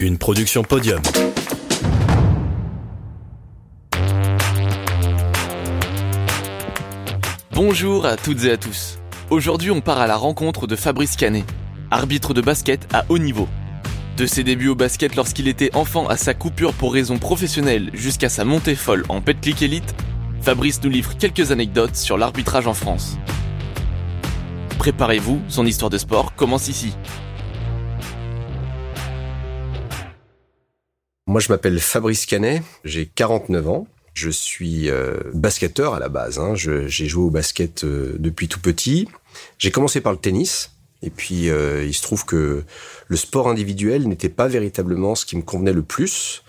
Une production podium. Bonjour à toutes et à tous. Aujourd'hui, on part à la rencontre de Fabrice Canet, arbitre de basket à haut niveau. De ses débuts au basket lorsqu'il était enfant à sa coupure pour raisons professionnelles jusqu'à sa montée folle en Petlick Elite, Fabrice nous livre quelques anecdotes sur l'arbitrage en France. Préparez-vous, son histoire de sport commence ici. Moi, je m'appelle Fabrice Canet, j'ai 49 ans. Je suis euh, basketteur à la base. Hein. J'ai joué au basket euh, depuis tout petit. J'ai commencé par le tennis. Et puis, euh, il se trouve que le sport individuel n'était pas véritablement ce qui me convenait le plus,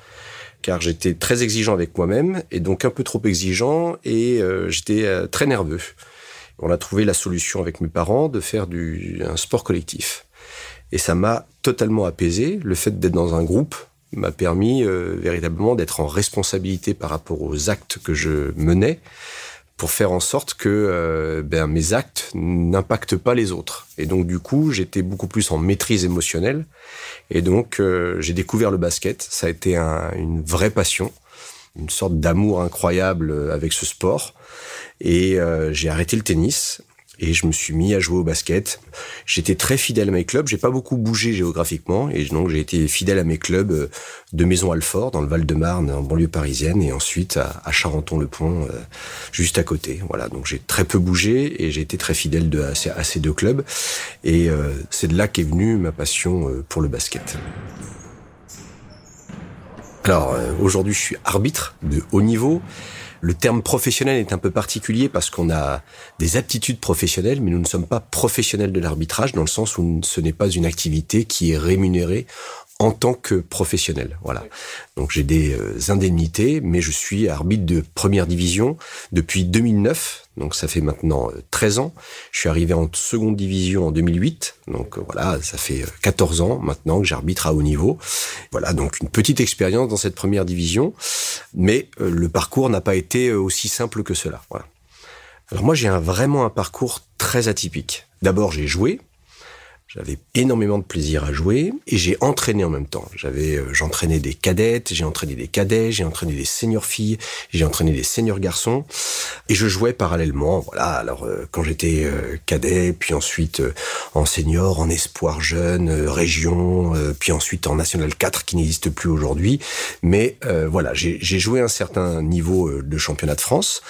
car j'étais très exigeant avec moi-même, et donc un peu trop exigeant, et j'étais très nerveux. On a trouvé la solution avec mes parents de faire du, un sport collectif. Et ça m'a totalement apaisé, le fait d'être dans un groupe, m'a permis euh, véritablement d'être en responsabilité par rapport aux actes que je menais pour faire en sorte que euh, ben, mes actes n'impactent pas les autres. Et donc du coup, j'étais beaucoup plus en maîtrise émotionnelle. Et donc euh, j'ai découvert le basket. Ça a été une vraie passion, une sorte d'amour incroyable avec ce sport. Et j'ai arrêté le tennis et je me suis mis à jouer au basket. J'étais très fidèle à mes clubs. J'ai pas beaucoup bougé géographiquement et donc j'ai été fidèle à mes clubs euh, de Maison-Alfort dans le Val-de-Marne en banlieue parisienne et ensuite à, Charenton-le-Pont euh, juste à côté. Voilà, donc j'ai très peu bougé et j'ai été très fidèle à, ces, deux clubs et euh, c'est de là qu'est venue ma passion pour le basket. Alors aujourd'hui, je suis arbitre de haut niveau. Le terme professionnel est un peu particulier parce qu'on a des aptitudes professionnelles, mais nous ne sommes pas professionnels de l'arbitrage dans le sens où ce n'est pas une activité qui est rémunérée en tant que professionnel. Voilà. Donc j'ai des euh, indemnités, mais je suis arbitre de première division depuis 2009. Donc ça fait maintenant 13 euh, ans. Je suis arrivé en seconde division en 2008. Donc euh, voilà, ça fait 14 ans maintenant que j'arbitre à haut niveau. Voilà, donc une petite expérience dans cette première division, mais le parcours n'a pas été aussi simple que cela. Voilà. Alors moi j'ai vraiment un parcours très atypique. D'abord j'ai joué, j'avais énormément de plaisir à jouer et j'ai entraîné en même temps. J'avais, euh, j'entraînais des cadettes, j'ai entraîné des cadets, j'ai entraîné des seniors filles, j'ai entraîné des seniors garçons et je jouais parallèlement. Voilà. Alors euh, quand j'étais euh, cadet, puis ensuite en senior, en espoir jeune, région, puis ensuite en national 4 qui n'existe plus aujourd'hui. Mais voilà, j'ai joué un certain niveau de championnat de France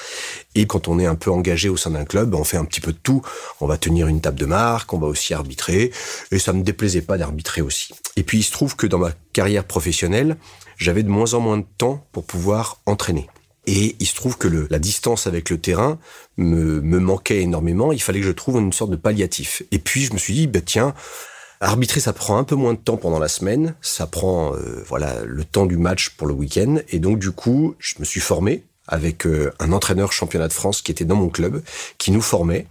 et quand on est un peu engagé au sein d'un club, on fait un petit peu de tout. On va tenir une table de marque, on va aussi arbitrer. Et ça me déplaisait pas d'arbitrer aussi. Et puis il se trouve que dans ma carrière professionnelle, j'avais de moins en moins de temps pour pouvoir entraîner. Et il se trouve que le, la distance avec le terrain me, me manquait énormément. Il fallait que je trouve une sorte de palliatif. Et puis je me suis dit, bah, tiens, Arbitrer, ça prend un peu moins de temps pendant la semaine, ça prend euh, voilà le temps du match pour le week-end, et donc du coup, je me suis formé avec euh, un entraîneur championnat de France qui était dans mon club, qui nous formait.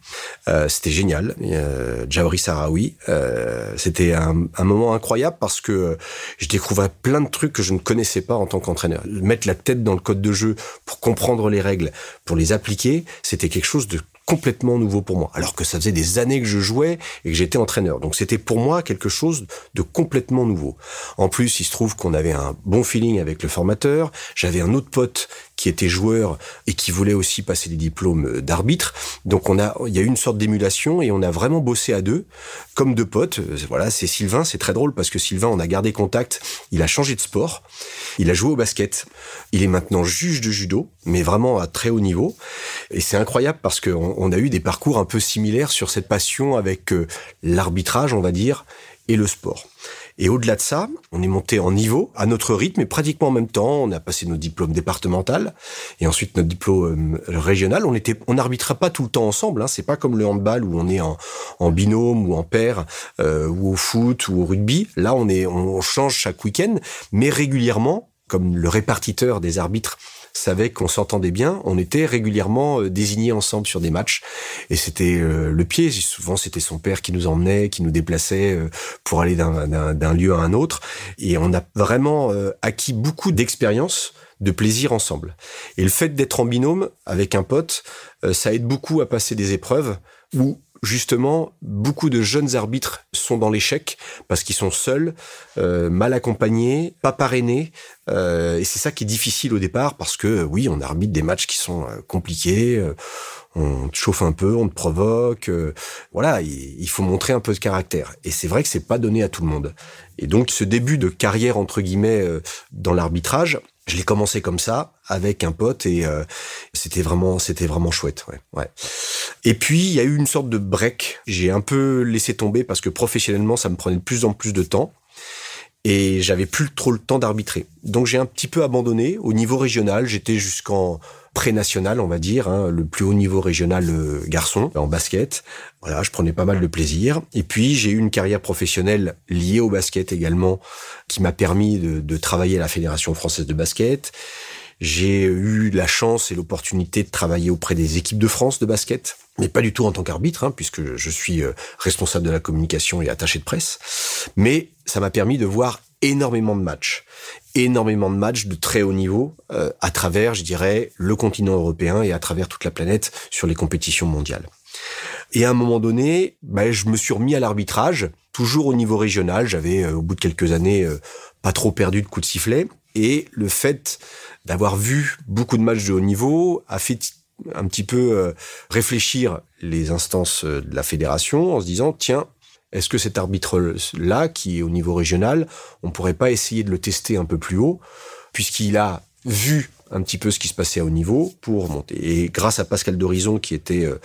Euh, c'était génial. Euh, Jaori Sarawi. Euh, c'était un, un, moment incroyable parce que je découvrais plein de trucs que je ne connaissais pas en tant qu'entraîneur. Mettre la tête dans le code de jeu pour comprendre les règles, pour les appliquer, c'était quelque chose de complètement nouveau pour moi, alors que ça faisait des années que je jouais et que j'étais entraîneur. Donc c'était pour moi quelque chose de complètement nouveau. En plus, il se trouve qu'on avait un bon feeling avec le formateur. J'avais un autre pote qui était joueur et qui voulait aussi passer des diplômes d'arbitre. Donc on a, il y a eu une sorte d'émulation et on a vraiment bossé à deux, comme deux potes. Voilà, c'est Sylvain, c'est très drôle parce que Sylvain, on a gardé contact. Il a changé de sport, il a joué au basket. Il est maintenant juge de judo, mais vraiment à très haut niveau. Et c'est incroyable parce qu'on on a eu des parcours un peu similaires sur cette passion avec euh, l'arbitrage, on va dire, et le sport. Et au-delà de ça, on est monté en niveau, à notre rythme, et pratiquement en même temps, on a passé nos diplômes départemental et ensuite notre diplôme euh, régional. On était, on n'arbitrait pas tout le temps ensemble. Hein. C'est pas comme le handball où on est en, en binôme ou en paire, euh, ou au foot ou au rugby. Là, on est, on change chaque week-end, mais régulièrement, comme le répartiteur des arbitres savait qu'on s'entendait bien, on était régulièrement euh, désignés ensemble sur des matchs et c'était euh, le pied. Souvent, c'était son père qui nous emmenait, qui nous déplaçait euh, pour aller d'un lieu à un autre et on a vraiment acquis beaucoup d'expérience de plaisir ensemble. Et le fait d'être en binôme avec un pote, ça aide beaucoup à passer des épreuves où justement, beaucoup de jeunes arbitres sont dans l'échec parce qu'ils sont seuls, euh, mal accompagnés, pas parrainés. Euh, et c'est ça qui est difficile au départ parce que oui, on arbitre des matchs qui sont euh, compliqués. on te chauffe un peu, on te provoque. voilà, il, il, faut montrer un peu de caractère. Et c'est vrai que c'est pas donné à tout le monde. Et donc, ce début de carrière entre guillemets dans l'arbitrage, je l'ai commencé comme ça avec un pote et euh, c'était vraiment c'était vraiment chouette ouais, ouais. Et puis il y a eu une sorte de break, j'ai un peu laissé tomber parce que professionnellement ça me prenait de plus en plus de temps et j'avais plus trop le temps d'arbitrer. Donc j'ai un petit peu abandonné au niveau régional, j'étais jusqu'en pré-national, on va dire, hein, le plus haut niveau régional garçon en basket. Voilà, je prenais pas mal de plaisir. Et puis j'ai eu une carrière professionnelle liée au basket également, qui m'a permis de, de travailler à la Fédération française de basket. J'ai eu la chance et l'opportunité de travailler auprès des équipes de France de basket, mais pas du tout en tant qu'arbitre, hein, puisque je suis euh, responsable de la communication et attaché de presse. Mais ça m'a permis de voir énormément de matchs, énormément de matchs de très haut niveau euh, à travers, je dirais, le continent européen et à travers toute la planète sur les compétitions mondiales. Et à un moment donné, bah, je me suis remis à l'arbitrage, toujours au niveau régional. J'avais, euh, au bout de quelques années, pas trop perdu de coups de sifflet. Et le fait d'avoir vu beaucoup de matchs de haut niveau a fait un petit peu euh, réfléchir les instances euh, de la fédération en se disant tiens est-ce que cet arbitre-là, qui est au niveau régional, on pourrait pas essayer de le tester un peu plus haut, puisqu'il a vu un petit peu ce qui se passait à haut niveau pour monter. Et grâce à Pascal Dorison, qui était euh,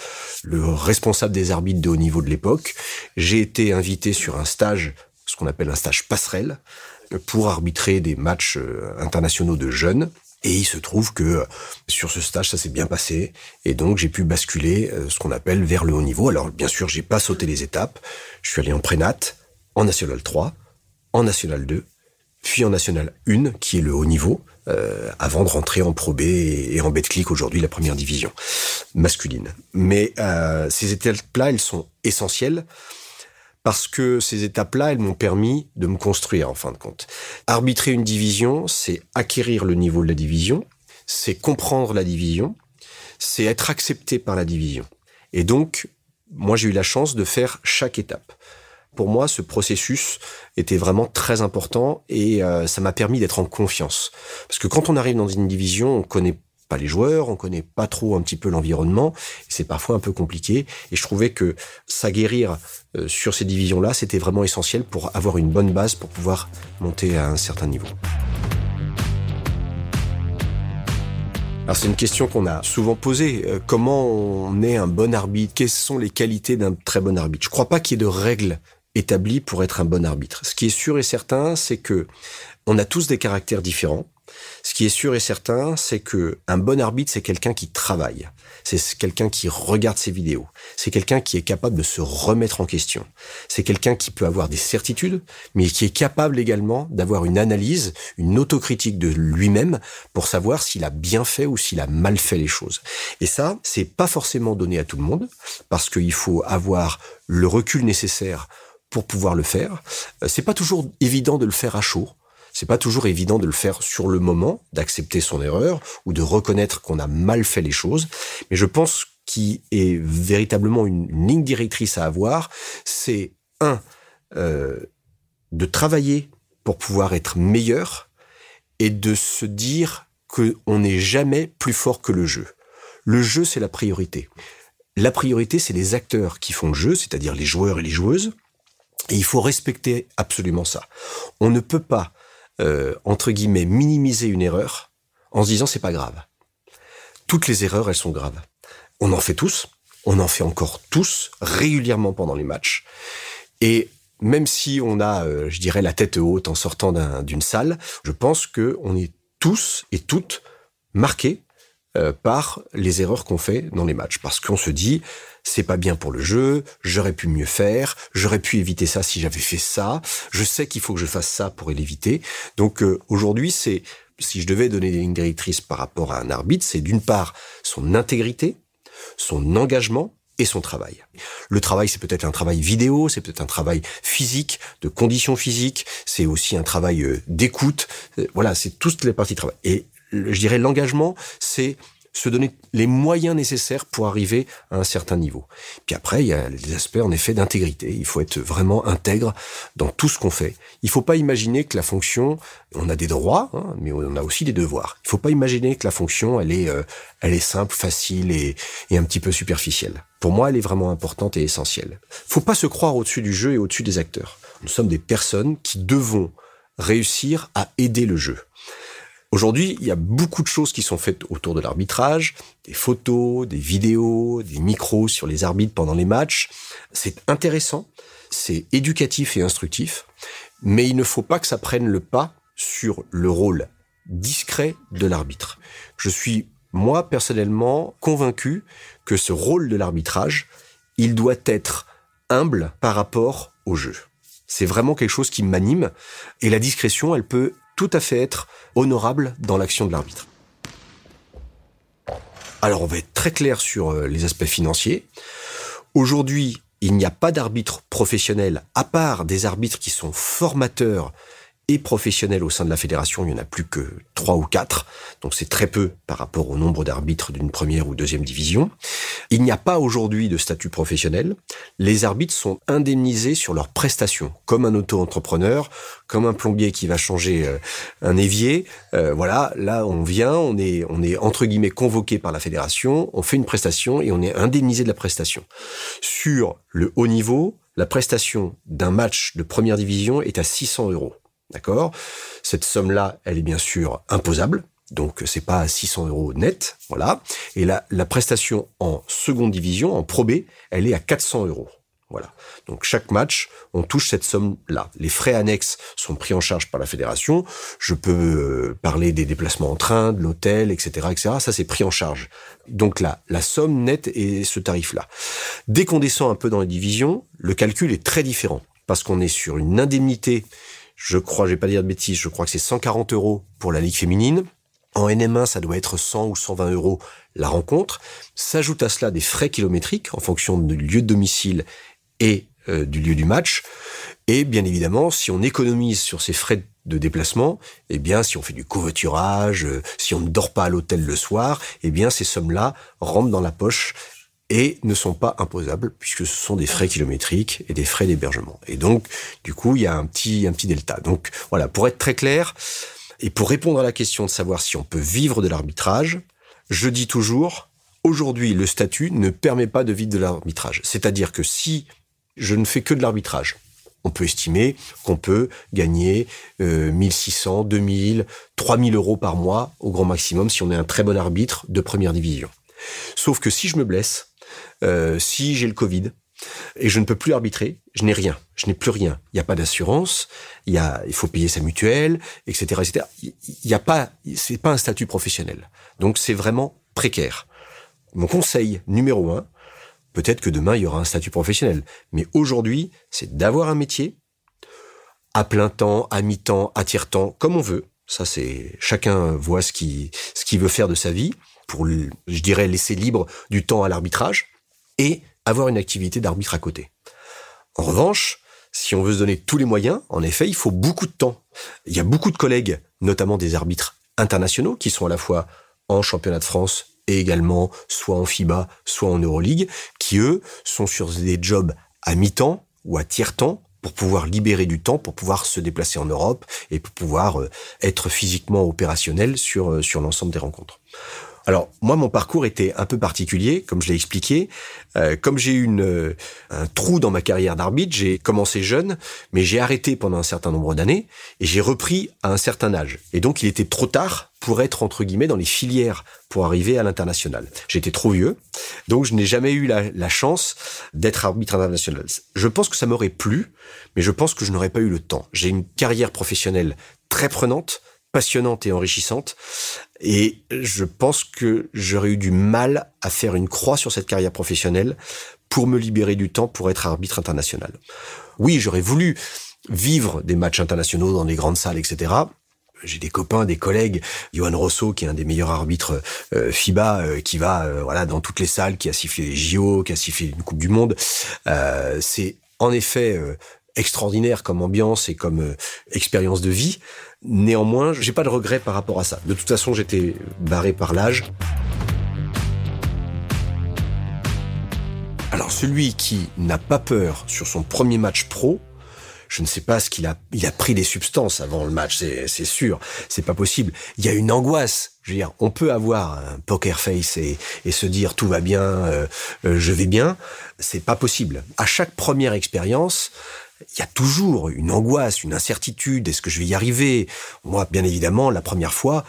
le responsable des arbitres de haut niveau de l'époque, j'ai été invité sur un stage, ce qu'on appelle un stage passerelle, pour arbitrer des matchs internationaux de jeunes. Et il se trouve que euh, sur ce stage, ça s'est bien passé. Et donc, j'ai pu basculer euh, ce qu'on appelle vers le haut niveau. Alors, bien sûr, j'ai pas sauté les étapes. Je suis allé en prénat, en National 3, en National 2, puis en National 1, qui est le haut niveau, euh, avant de rentrer en Pro B et, en Betclic aujourd'hui, la première division masculine. Mais euh, ces étapes-là, elles sont essentielles parce que ces étapes-là, elles m'ont permis de me construire en fin de compte. Arbitrer une division, c'est acquérir le niveau de la division, c'est comprendre la division, c'est être accepté par la division. Et donc, moi, j'ai eu la chance de faire chaque étape. Pour moi, ce processus était vraiment très important et euh, ça m'a permis d'être en confiance. Parce que quand on arrive dans une division, on connaît les joueurs, on connaît pas trop un petit peu l'environnement, c'est parfois un peu compliqué. Et je trouvais que s'aguerrir euh, sur ces divisions-là, c'était vraiment essentiel pour avoir une bonne base pour pouvoir monter à un certain niveau. Alors c'est une question qu'on a souvent posée. Euh, comment on est un bon arbitre? Quelles sont les qualités d'un très bon arbitre? Je crois pas qu'il y ait de règles établies pour être un bon arbitre. Ce qui est sûr et certain, c'est que on a tous des caractères différents. Ce qui est sûr et certain, c'est que un bon arbitre, c'est quelqu'un qui travaille. C'est quelqu'un qui regarde ses vidéos. C'est quelqu'un qui est capable de se remettre en question. C'est quelqu'un qui peut avoir des certitudes, mais qui est capable également d'avoir une analyse, une autocritique de lui-même pour savoir s'il a bien fait ou s'il a mal fait les choses. Et ça, c'est pas forcément donné à tout le monde parce qu'il faut avoir le recul nécessaire pour pouvoir le faire. Euh, c'est pas toujours évident de le faire à chaud. C'est pas toujours évident de le faire sur le moment, d'accepter son erreur ou de reconnaître qu'on a mal fait les choses. Mais je pense qu'il est véritablement une, ligne directrice à avoir, c'est un euh, de travailler pour pouvoir être meilleur et de se dire qu'on n'est jamais plus fort que le jeu. Le jeu, c'est la priorité. La priorité, c'est les acteurs qui font le jeu, c'est-à-dire les joueurs et les joueuses. Et il faut respecter absolument ça. On ne peut pas euh, entre guillemets, minimiser une erreur en se disant c'est pas grave. Toutes les erreurs, elles sont graves. On en fait tous, on en fait encore tous régulièrement pendant les matchs. Et même si on a, euh, je dirais, la tête haute en sortant d'une salle, je pense que on est tous et toutes marqués euh, par les erreurs qu'on fait dans les matchs, parce qu'on se dit c'est pas bien pour le jeu, j'aurais pu mieux faire, j'aurais pu éviter ça si j'avais fait ça, je sais qu'il faut que je fasse ça pour l'éviter. Donc euh, aujourd'hui, c'est si je devais donner des lignes directrices par rapport à un arbitre, c'est d'une part son intégrité, son engagement et son travail. Le travail, c'est peut-être un travail vidéo, c'est peut-être un travail physique, de conditions physiques, c'est aussi un travail euh, d'écoute. Euh, voilà, c'est toutes les parties de travail. Et je dirais l'engagement, c'est se donner les moyens nécessaires pour arriver à un certain niveau. Puis après, il y a les aspects en effet d'intégrité. Il faut être vraiment intègre dans tout ce qu'on fait. Il faut pas imaginer que la fonction, on a des droits, hein, mais on a aussi des devoirs. Il faut pas imaginer que la fonction, elle est, euh, elle est simple, facile et, un petit peu superficielle. Pour moi, elle est vraiment importante et essentielle. Faut pas se croire au-dessus du jeu et au-dessus des acteurs. Nous sommes des personnes qui devons réussir à aider le jeu. Aujourd'hui, il y a beaucoup de choses qui sont faites autour de l'arbitrage, des photos, des vidéos, des micros sur les arbitres pendant les matchs. C'est intéressant, c'est éducatif et instructif, mais il ne faut pas que ça prenne le pas sur le rôle discret de l'arbitre. Je suis, moi, personnellement, convaincu que ce rôle de l'arbitrage, il doit être humble par rapport au jeu. C'est vraiment quelque chose qui m'anime, et la discrétion, elle peut tout à fait être honorable dans l'action de l'arbitre. Alors on va être très clair sur euh, les aspects financiers. Aujourd'hui, il n'y a pas d'arbitre professionnel à part des arbitres qui sont formateurs et professionnels au sein de la fédération, il n'y en a plus que trois ou quatre, donc c'est très peu par rapport au nombre d'arbitres d'une première ou deuxième division. Il n'y a pas aujourd'hui de statut professionnel. Les arbitres sont indemnisés sur leurs prestations, comme un auto-entrepreneur, comme un plombier qui va changer euh, un évier. Euh, voilà, là on vient, on est, on est entre guillemets convoqué par la fédération, on fait une prestation et on est indemnisé de la prestation. Sur le haut niveau, la prestation d'un match de première division est à 600 euros. D'accord? Cette somme-là, elle est bien sûr imposable. Donc c'est pas à 600 euros net, voilà. Et la, la prestation en seconde division, en Pro B, elle est à 400 euros. Voilà. Donc chaque match, on touche cette somme-là. Les frais annexes sont pris en charge par la fédération. Je peux euh, parler des déplacements en train, de l'hôtel, etc., etc. Ça c'est pris en charge. Donc là, la somme nette est ce tarif-là. Dès qu'on descend un peu dans les divisions, le calcul est très différent parce qu'on est sur une indemnité je crois, je vais pas dire de bêtises, je crois que c'est 140 euros pour la Ligue féminine. En NM1, ça doit être 100 ou 120 euros la rencontre. S'ajoute à cela des frais kilométriques en fonction du lieu de domicile et euh, du lieu du match. Et bien évidemment, si on économise sur ces frais de déplacement, eh bien, si on fait du covoiturage, euh, si on ne dort pas à l'hôtel le soir, eh bien, ces sommes-là rentrent dans la poche et ne sont pas imposables puisque ce sont des frais kilométriques et des frais d'hébergement. Et donc, du coup, il y a un petit, un petit delta. Donc, voilà, pour être très clair, et pour répondre à la question de savoir si on peut vivre de l'arbitrage, je dis toujours, aujourd'hui, le statut ne permet pas de vivre de l'arbitrage. C'est-à-dire que si je ne fais que de l'arbitrage, on peut estimer qu'on peut gagner euh, 1600, 2000, 3000 euros par mois au grand maximum si on est un très bon arbitre de première division. Sauf que si je me blesse, euh, si j'ai le Covid et je ne peux plus arbitrer, je n'ai rien, je n'ai plus rien. Il n'y a pas d'assurance, il il faut payer sa mutuelle, etc., etc. Il n'y a pas, c'est pas un statut professionnel. Donc c'est vraiment précaire. Mon conseil numéro un, peut-être que demain il y aura un statut professionnel, mais aujourd'hui c'est d'avoir un métier à plein temps, à mi-temps, à tiers-temps, comme on veut. Ça c'est chacun voit ce qui ce qu'il veut faire de sa vie pour, je dirais, laisser libre du temps à l'arbitrage et avoir une activité d'arbitre à côté. En revanche, si on veut se donner tous les moyens, en effet, il faut beaucoup de temps. Il y a beaucoup de collègues, notamment des arbitres internationaux, qui sont à la fois en championnat de France et également soit en FIBA, soit en Euroleague, qui eux sont sur des jobs à mi-temps ou à tiers-temps pour pouvoir libérer du temps, pour pouvoir se déplacer en Europe et pour pouvoir euh, être physiquement opérationnel sur, euh, sur l'ensemble des rencontres. Alors moi, mon parcours était un peu particulier, comme je l'ai expliqué. Euh, comme j'ai eu une, euh, un trou dans ma carrière d'arbitre, j'ai commencé jeune, mais j'ai arrêté pendant un certain nombre d'années et j'ai repris à un certain âge. Et donc il était trop tard pour être entre guillemets dans les filières pour arriver à l'international. J'étais trop vieux, donc je n'ai jamais eu la, la chance d'être arbitre international. Je pense que ça m'aurait plu, mais je pense que je n'aurais pas eu le temps. J'ai une carrière professionnelle très prenante, passionnante et enrichissante. Et je pense que j'aurais eu du mal à faire une croix sur cette carrière professionnelle pour me libérer du temps pour être arbitre international. Oui, j'aurais voulu vivre des matchs internationaux dans des grandes salles, etc. J'ai des copains, des collègues, Johan Rosso, qui est un des meilleurs arbitres euh, FIBA, euh, qui va euh, voilà dans toutes les salles, qui a sifflé les JO, qui a sifflé une Coupe du Monde. c'est en effet extraordinaire comme ambiance et comme expérience de vie. Néanmoins, j'ai pas de regret par rapport à ça. De toute façon, j'étais barré par l'âge. Alors celui qui n'a pas peur sur son premier match pro, je ne sais pas ce qu'il a. Il a pris des substances avant le match, c'est sûr. C'est pas possible. Il y a une angoisse. Je veux dire, on peut avoir un poker face et, et se dire tout va bien, euh, euh, je vais bien. C'est pas possible. À chaque première expérience, il y a toujours une angoisse, une incertitude. Est-ce que je vais y arriver? Moi, bien évidemment, la première fois,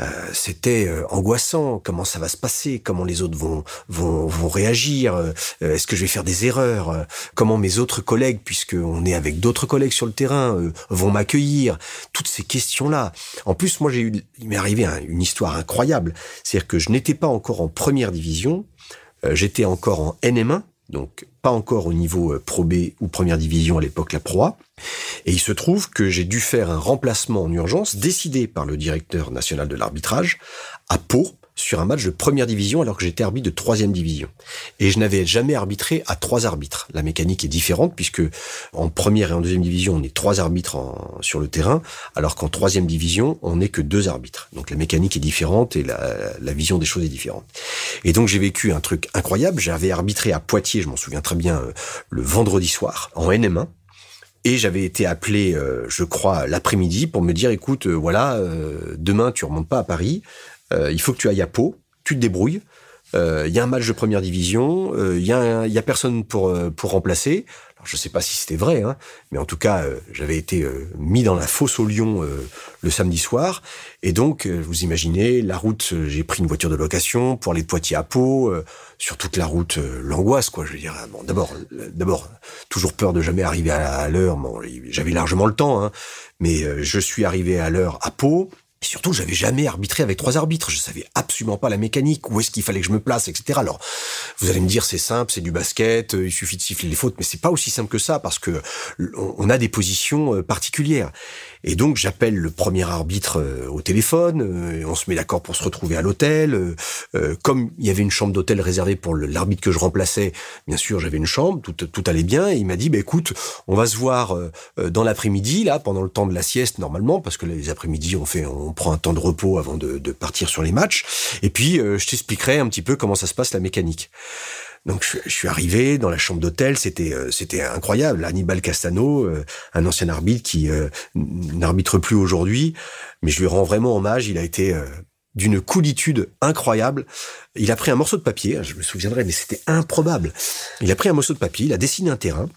euh, c'était euh, angoissant. Comment ça va se passer? Comment les autres vont vont, vont réagir? Euh, Est-ce que je vais faire des erreurs? Comment mes autres collègues, puisque on est avec d'autres collègues sur le terrain, vont m'accueillir? Toutes ces questions-là. En plus, moi, j'ai eu, il m'est arrivé une histoire incroyable. C'est-à-dire que je n'étais pas encore en première division. J'étais encore en NM1, donc pas encore au niveau Pro B ou première division à l'époque la Pro. Et il se trouve que j'ai dû faire un remplacement en urgence décidé par le directeur national de l'arbitrage à Pau sur un match de première division alors que j'étais arbitre de troisième division. Et je n'avais jamais arbitré à trois arbitres. La mécanique est différente puisque en première et en deuxième division, on est trois arbitres sur le terrain, alors qu'en troisième division, on n'est que deux arbitres. Donc la mécanique est différente et la, la vision des choses est différente. Et donc j'ai vécu un truc incroyable. J'avais arbitré à Poitiers, je m'en souviens très bien, euh, le vendredi soir, en NM1. Et j'avais été appelé, euh, je crois, l'après-midi pour me dire, écoute, euh, voilà, euh, demain tu remontes pas à Paris, il faut que tu ailles à Pau, tu te débrouilles. Il y a un match de première division, il y, a, personne pour remplacer. Je ne sais pas si c'était vrai, hein, mais en tout cas, euh, j'avais été euh, mis dans la fosse au euh, le samedi soir. Et donc, vous imaginez, la route, j'ai pris une voiture de location pour aller de Poitiers à Pau. sur toute la route, l'angoisse, quoi. Je veux dire, d'abord, d'abord, toujours peur de jamais arriver à, l'heure. J'avais largement le temps, hein, mais je suis arrivé à l'heure à Pau. Et surtout, j'avais jamais arbitré avec trois arbitres. Je savais absolument pas la mécanique, où est-ce qu'il fallait que je me place, etc. Alors, vous allez me dire, c'est simple, c'est du basket, euh, il suffit de siffler les fautes, mais c'est pas aussi simple que ça parce que on a des positions euh, particulières. Et donc j'appelle le premier arbitre euh, au téléphone, on se met d'accord pour se retrouver à l'hôtel. Comme il y avait une chambre d'hôtel réservée pour l'arbitre que je remplaçais, bien sûr j'avais une chambre, tout, tout allait bien. Et il m'a dit, bah, écoute, on va se voir dans l'après-midi, là, pendant le temps de la sieste normalement, parce que les après-midi on fait, on prend un temps de repos avant de, partir sur les matchs. Et puis je t'expliquerai un petit peu comment ça se passe la mécanique. Donc je, suis arrivé dans la chambre d'hôtel, c'était euh, incroyable. Hannibal Castano, euh, un ancien arbitre qui euh, n'arbitre plus aujourd'hui, mais je lui rends vraiment hommage. Il a été d'une coolitude incroyable. Il a pris un morceau de papier, je me souviendrai, mais c'était improbable. Il a pris un morceau de papier, il a dessiné un terrain.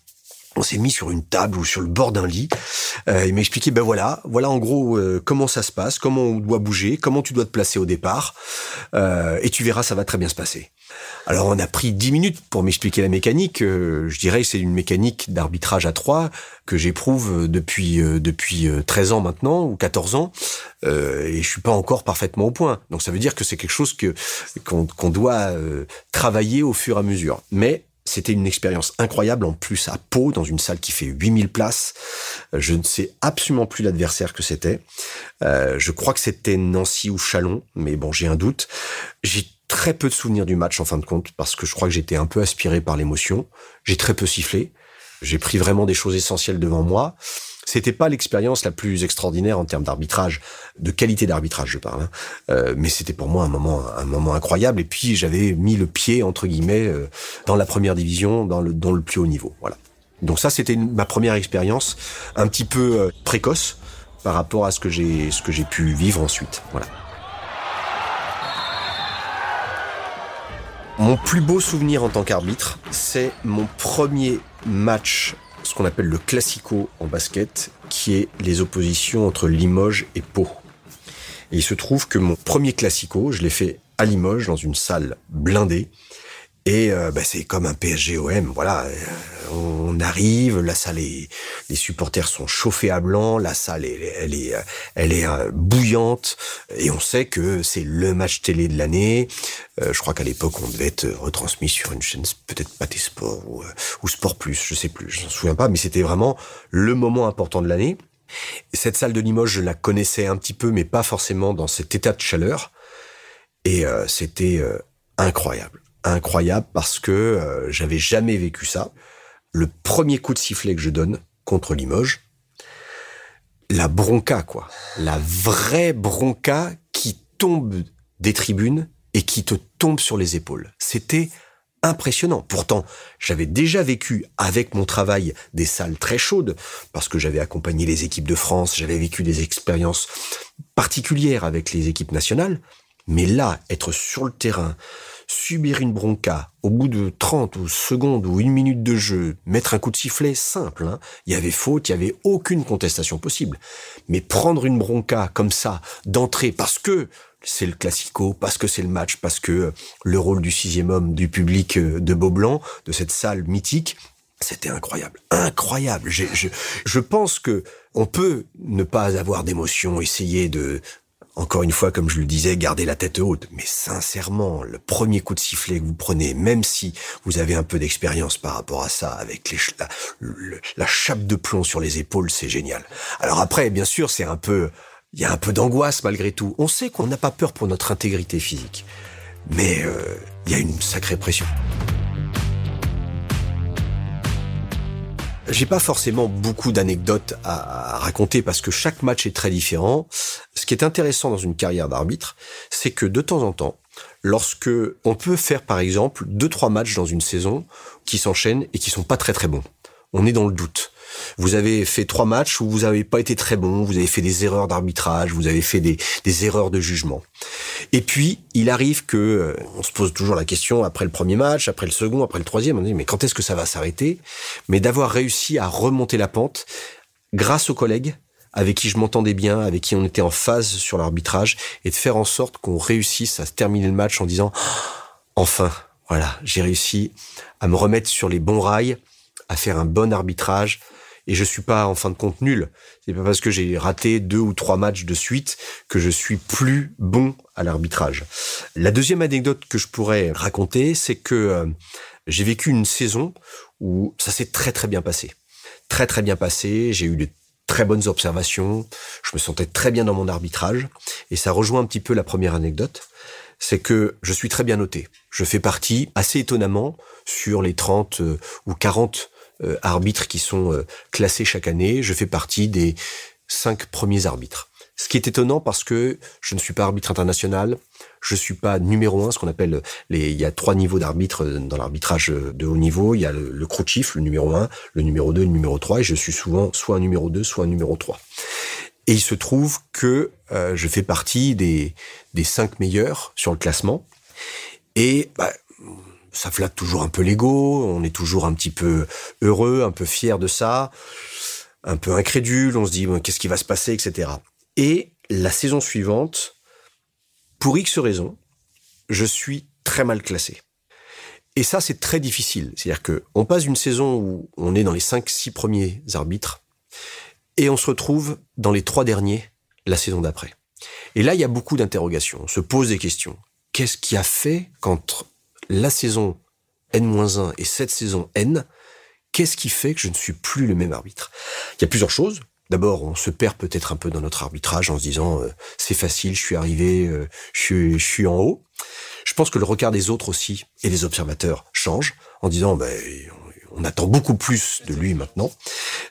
On s'est mis sur une table ou sur le bord d'un lit. il m'a expliqué, ben voilà, voilà en gros comment ça se passe, comment on doit bouger, comment tu dois te placer au départ, et tu verras, ça va très bien se passer. Alors on a pris dix minutes pour m'expliquer la mécanique. Euh, je dirais que c'est une mécanique d'arbitrage à trois que j'éprouve depuis euh, depuis 13 euh, ans maintenant ou 14 ans et je suis pas encore parfaitement au point. Donc ça veut dire que c'est quelque chose que qu'on doit travailler au fur et à mesure. Mais c'était une expérience incroyable en plus à Pau dans une salle qui fait 8000 places. Je ne sais absolument plus l'adversaire que c'était. je crois que c'était Nancy ou Chalon, mais bon, j'ai un doute. J'ai très peu de souvenirs du match en fin de compte parce que je crois que j'étais un peu aspiré par l'émotion. J'ai très peu sifflé. J'ai pris vraiment des choses essentielles devant moi. C'était pas l'expérience la plus extraordinaire en termes d'arbitrage, de qualité d'arbitrage, je parle. Hein. Euh, mais c'était pour moi un moment, un moment incroyable. Et puis j'avais mis le pied entre guillemets euh, dans la première division, dans le, dans le plus haut niveau. Voilà. Donc ça, c'était ma première expérience, un petit peu euh, précoce par rapport à ce que j'ai, ce que j'ai pu vivre ensuite. Voilà. Mon plus beau souvenir en tant qu'arbitre, c'est mon premier match, ce qu'on appelle le classico en basket, qui est les oppositions entre Limoges et Pau. Et il se trouve que mon premier classico, je l'ai fait à Limoges, dans une salle blindée. Et euh, bah, c'est comme un PSGOM, voilà. Euh, on arrive, la salle est, les supporters sont chauffés à blanc, la salle elle, elle est, elle est euh, bouillante, et on sait que c'est le match télé de l'année. je crois qu'à l'époque on devait être retransmis sur une chaîne peut-être pas des sports ou, ou Sport Plus, je sais plus, je m'en souviens pas, mais c'était vraiment le moment important de l'année. Cette salle de Limoges, je la connaissais un petit peu, mais pas forcément dans cet état de chaleur. Et c'était incroyable incroyable parce que euh, j'avais jamais vécu ça. Le premier coup de sifflet que je donne contre Limoges, la bronca, quoi. La vraie bronca qui tombe des tribunes et qui te tombe sur les épaules. C'était impressionnant. Pourtant, j'avais déjà vécu avec mon travail des salles très chaudes, parce que j'avais accompagné les équipes de France, j'avais vécu des expériences particulières avec les équipes nationales. Mais là, être sur le terrain, subir une bronca au bout de 30 ou secondes ou une minute de jeu, mettre un coup de sifflet simple, hein. il y avait faute, il y avait aucune contestation possible. Mais prendre une bronca comme ça, d'entrée, parce que c'est le classico, parce que c'est le match, parce que le rôle du sixième homme du public euh, de Beaublanc, de cette salle mythique, c'était incroyable, incroyable. Je, je, je pense que on peut ne pas avoir d'émotion, essayer de encore une fois, comme je le disais, gardez la tête haute. Mais sincèrement, le premier coup de sifflet que vous prenez, même si vous avez un peu d'expérience par rapport à ça, avec la chape de plomb sur les épaules, c'est génial. Alors après, bien sûr, c'est un peu, il y a un peu d'angoisse malgré tout. On sait qu'on n'a pas peur pour notre intégrité physique, mais euh, il y a une sacrée pression. J'ai pas forcément beaucoup d'anecdotes à, raconter parce que chaque match est très différent. Ce qui est intéressant dans une carrière d'arbitre, c'est que de temps en temps, lorsque on peut faire par exemple deux trois matchs dans une saison qui s'enchaînent et qui sont pas très très bons, on est dans le doute. Vous avez fait trois matchs où vous n'avez pas été très bon, vous avez fait des erreurs d'arbitrage, vous avez fait des, des, erreurs de jugement. Et puis, il arrive que, euh, on se pose toujours la question après le premier match, après le second, après le troisième, on dit, mais quand est-ce que ça va s'arrêter? Mais d'avoir réussi à remonter la pente grâce aux collègues, avec qui je m'entendais bien, avec qui on était en phase sur l'arbitrage, et de faire en sorte qu'on réussisse à terminer le match en disant, enfin, voilà, j'ai réussi à me remettre sur les bons rails, à faire un bon arbitrage, et je suis pas en fin de compte nul. C'est pas parce que j'ai raté deux ou trois matchs de suite que je suis plus bon à l'arbitrage. La deuxième anecdote que je pourrais raconter, c'est que euh, j'ai vécu une saison où ça s'est très très bien passé. Très très bien passé, j'ai eu de très bonnes observations, je me sentais très bien dans mon arbitrage et ça rejoint un petit peu la première anecdote c'est que je suis très bien noté. Je fais partie, assez étonnamment, sur les 30 euh, ou 40 euh, arbitres qui sont euh, classés chaque année. Je fais partie des cinq premiers arbitres. Ce qui est étonnant parce que je ne suis pas arbitre international, je suis pas numéro un, ce qu'on appelle les. Il y a trois niveaux d'arbitre dans l'arbitrage de haut niveau. Il y a le, le crew chief, le numéro un, le numéro 2, le numéro 3, et je suis souvent soit un numéro 2, soit un numéro 3. Et il se trouve que euh, je fais partie des, des cinq meilleurs sur le classement. Et bah, ça flatte toujours un peu l'ego, on est toujours un petit peu heureux, un peu fier de ça, un peu incrédule, on se dit qu'est-ce qui va se passer, etc. Et la saison suivante, pour X raisons, je suis très mal classé. Et ça, c'est très difficile. C'est-à-dire que on passe une saison où on est dans les 5-6 premiers arbitres et on se retrouve dans les trois derniers la saison d'après. Et là, il y a beaucoup d'interrogations. On se pose des questions. Qu'est-ce qui a fait qu'entre la saison N-1 et cette saison N, qu'est-ce qui fait que je ne suis plus le même arbitre? Il y a plusieurs choses. D'abord, on se perd peut-être un peu dans notre arbitrage en se disant euh, c'est facile, je suis arrivé, euh, je, suis, je suis en haut. Je pense que le regard des autres aussi et les observateurs change en disant ben, on attend beaucoup plus de lui maintenant.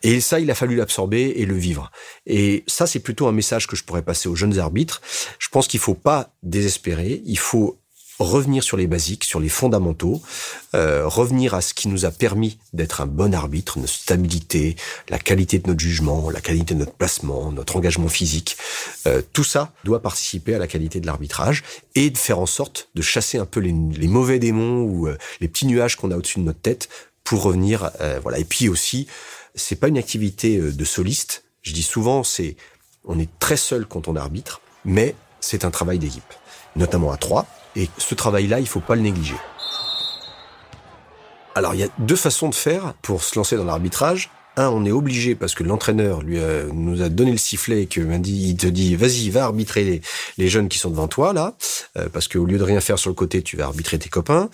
Et ça, il a fallu l'absorber et le vivre. Et ça, c'est plutôt un message que je pourrais passer aux jeunes arbitres. Je pense qu'il faut pas désespérer, il faut revenir sur les basiques, sur les fondamentaux, euh, revenir à ce qui nous a permis d'être un bon arbitre, notre stabilité, la qualité de notre jugement, la qualité de notre placement, notre engagement physique. Euh, tout ça doit participer à la qualité de l'arbitrage et de faire en sorte de chasser un peu les, mauvais démons ou euh, les petits nuages qu'on a au-dessus de notre tête pour revenir. voilà. Et puis aussi, c'est pas une activité de soliste. Je dis souvent, c'est on est très seul quand on arbitre, mais c'est un travail d'équipe, notamment à trois et ce travail-là, il faut pas le négliger. Alors, il y a deux façons de faire pour se lancer dans l'arbitrage. Un, on est obligé parce que l'entraîneur lui nous a donné le sifflet et que il te dit, vas-y, va arbitrer les, jeunes qui sont devant toi là, euh, parce qu'au lieu de rien faire sur le côté, tu vas arbitrer tes copains.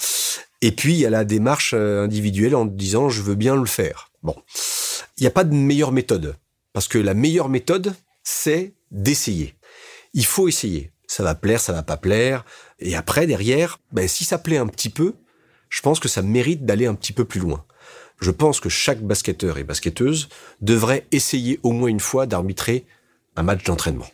Et puis il y a la démarche euh, individuelle en disant, je veux bien le faire. Bon, il n'y a pas de meilleure méthode parce que la meilleure méthode, c'est d'essayer. Il faut essayer. Ça va plaire, ça va pas plaire. Et après, derrière, ben, si ça plaît un petit peu, je pense que ça mérite d'aller un petit peu plus loin. Je pense que chaque basketteur et basketteuse devrait essayer au moins une fois d'arbitrer un match d'entraînement.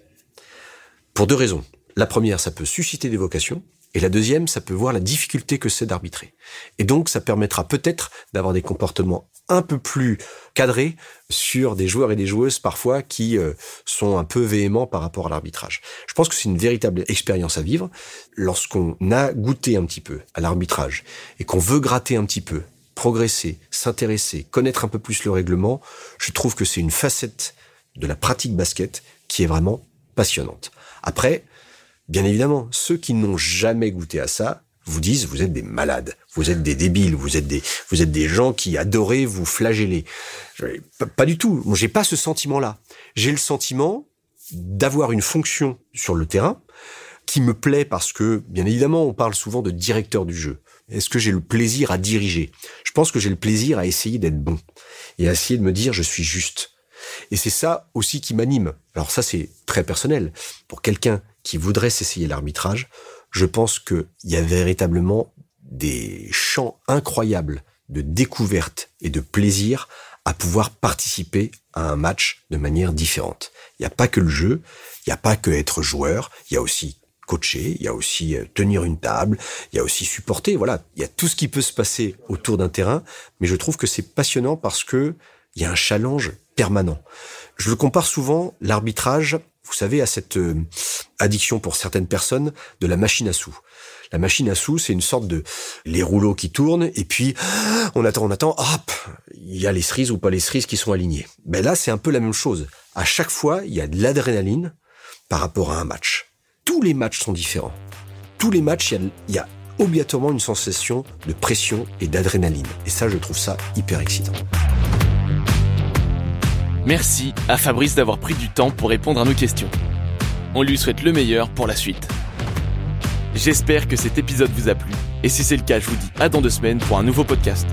Pour deux raisons. La première, ça peut susciter des vocations. Et la deuxième, ça peut voir la difficulté que c'est d'arbitrer. Et donc, ça permettra peut-être d'avoir des comportements un peu plus cadrés sur des joueurs et des joueuses parfois qui euh, sont un peu véhéments par rapport à l'arbitrage. Je pense que c'est une véritable expérience à vivre lorsqu'on a goûté un petit peu à l'arbitrage et qu'on veut gratter un petit peu, progresser, s'intéresser, connaître un peu plus le règlement. Je trouve que c'est une facette de la pratique basket qui est vraiment passionnante. Après, bien évidemment, ceux qui n'ont jamais goûté à ça vous disent vous êtes des malades, vous êtes des débiles, vous êtes des vous êtes des gens qui adoraient vous flageller. Pas, du tout. J'ai pas ce sentiment-là. J'ai le sentiment d'avoir une fonction sur le terrain qui me plaît parce que, bien évidemment, on parle souvent de directeur du jeu. Est-ce que j'ai le plaisir à diriger? Je pense que j'ai le plaisir à essayer d'être bon et à essayer de me dire je suis juste. Et c'est ça aussi qui m'anime. Alors ça, c'est très personnel. Pour quelqu'un qui voudrait s'essayer l'arbitrage, je pense qu'il y a véritablement des champs incroyables de découverte et de plaisir à pouvoir participer à un match de manière différente. Il n'y a pas que le jeu, il n'y a pas que être joueur, il y a aussi coacher, il y a aussi euh, tenir une table, il y a aussi supporter, voilà, il y a tout ce qui peut se passer autour d'un terrain, mais je trouve que c'est passionnant parce que il y a un challenge permanent. Je le compare souvent, l'arbitrage, vous savez, à cette euh, addiction pour certaines personnes de la machine à sous. La machine à sous, c'est une sorte de les rouleaux qui tournent et puis on attend, on attend, hop, il y a les cerises ou pas les cerises qui sont alignées. Ben là, c'est un peu la même chose. À chaque fois, il y a de l'adrénaline par rapport à un match. Tous les matchs sont différents. Tous les matchs, il y y a obligatoirement une sensation de pression et d'adrénaline. Et ça, je trouve ça hyper excitant. Merci à Fabrice d'avoir pris du temps pour répondre à nos questions. On lui souhaite le meilleur pour la suite. J'espère que cet épisode vous a plu, et si c'est le cas, je vous dis à dans deux semaines pour un nouveau podcast.